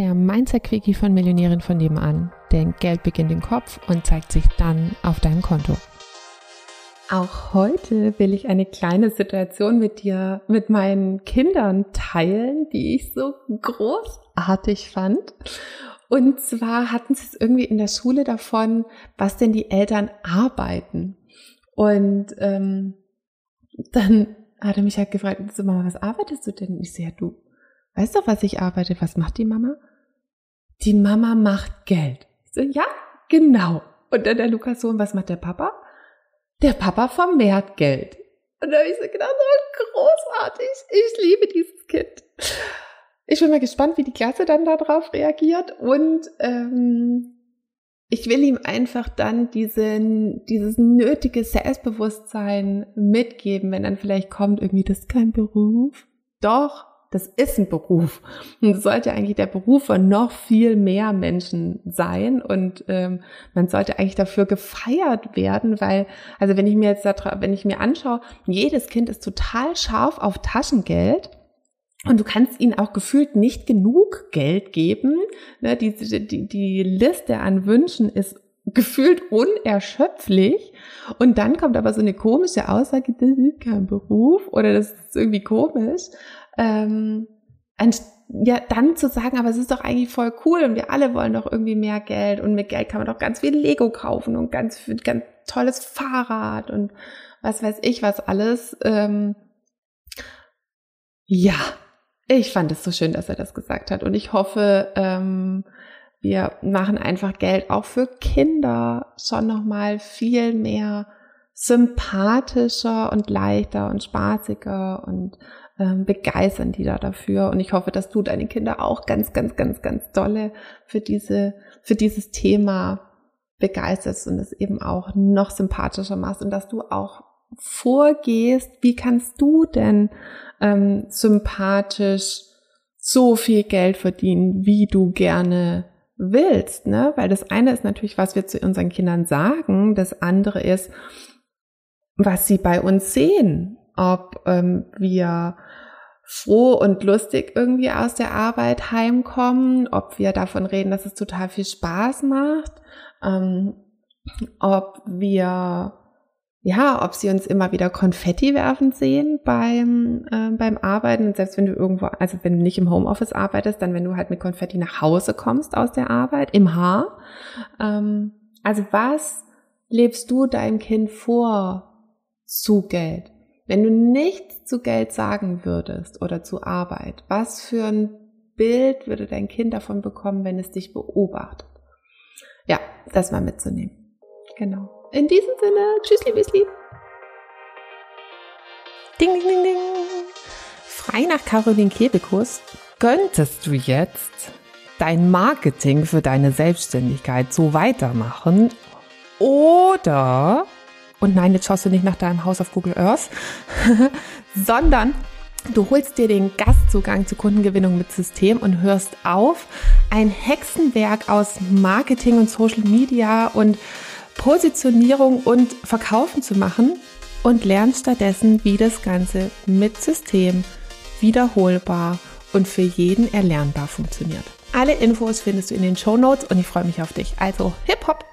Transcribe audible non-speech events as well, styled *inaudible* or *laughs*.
der Mindset-Quickie von Millionären von nebenan. Denn Geld beginnt im Kopf und zeigt sich dann auf deinem Konto. Auch heute will ich eine kleine Situation mit dir, mit meinen Kindern teilen, die ich so großartig fand. Und zwar hatten sie es irgendwie in der Schule davon, was denn die Eltern arbeiten. Und ähm, dann hat er mich halt gefragt, so Mama, was arbeitest du denn? Ich so, ja, du weißt doch, was ich arbeite. Was macht die Mama? Die Mama macht Geld. So, ja, genau. Und dann der Lukas Sohn, was macht der Papa? Der Papa vermehrt Geld. Und da habe ich so gedacht, oh, großartig. Ich liebe dieses Kind. Ich bin mal gespannt, wie die Klasse dann darauf reagiert. Und ähm, ich will ihm einfach dann diesen, dieses nötige Selbstbewusstsein mitgeben, wenn dann vielleicht kommt, irgendwie, das ist kein Beruf. Doch, das ist ein Beruf. Und das sollte eigentlich der Beruf von noch viel mehr Menschen sein. Und ähm, man sollte eigentlich dafür gefeiert werden, weil, also wenn ich mir jetzt da, wenn ich mir anschaue, jedes Kind ist total scharf auf Taschengeld. Und du kannst ihnen auch gefühlt nicht genug Geld geben. Ne, die, die, die Liste an Wünschen ist gefühlt unerschöpflich. Und dann kommt aber so eine komische Aussage, das ist kein Beruf oder das ist irgendwie komisch. Ähm, ja, dann zu sagen, aber es ist doch eigentlich voll cool und wir alle wollen doch irgendwie mehr Geld und mit Geld kann man doch ganz viel Lego kaufen und ganz, ganz tolles Fahrrad und was weiß ich was alles. Ähm, ja, ich fand es so schön, dass er das gesagt hat. Und ich hoffe, ähm, wir machen einfach Geld auch für Kinder schon nochmal viel mehr sympathischer und leichter und spaßiger und ähm, begeistern die da dafür. Und ich hoffe, dass du deine Kinder auch ganz, ganz, ganz, ganz dolle für diese, für dieses Thema begeisterst und es eben auch noch sympathischer machst und dass du auch vorgehst, wie kannst du denn ähm, sympathisch so viel Geld verdienen, wie du gerne willst, ne? Weil das eine ist natürlich, was wir zu unseren Kindern sagen, das andere ist, was sie bei uns sehen, ob ähm, wir froh und lustig irgendwie aus der Arbeit heimkommen, ob wir davon reden, dass es total viel Spaß macht, ähm, ob wir ja, ob sie uns immer wieder Konfetti werfen sehen beim, äh, beim Arbeiten. Und selbst wenn du irgendwo, also wenn du nicht im Homeoffice arbeitest, dann wenn du halt mit Konfetti nach Hause kommst aus der Arbeit, im Haar. Ähm, also was lebst du deinem Kind vor zu Geld? Wenn du nichts zu Geld sagen würdest oder zu Arbeit, was für ein Bild würde dein Kind davon bekommen, wenn es dich beobachtet? Ja, das mal mitzunehmen. Genau. In diesem Sinne, tschüssli, bisli. Ding, ding, ding, ding. Frei nach Caroline Kebekus könntest du jetzt dein Marketing für deine Selbstständigkeit so weitermachen oder, und nein, jetzt schaust du nicht nach deinem Haus auf Google Earth, *laughs* sondern Du holst dir den Gastzugang zur Kundengewinnung mit System und hörst auf, ein Hexenwerk aus Marketing und Social Media und Positionierung und Verkaufen zu machen und lernst stattdessen, wie das Ganze mit System wiederholbar und für jeden erlernbar funktioniert. Alle Infos findest du in den Show Notes und ich freue mich auf dich. Also Hip Hop!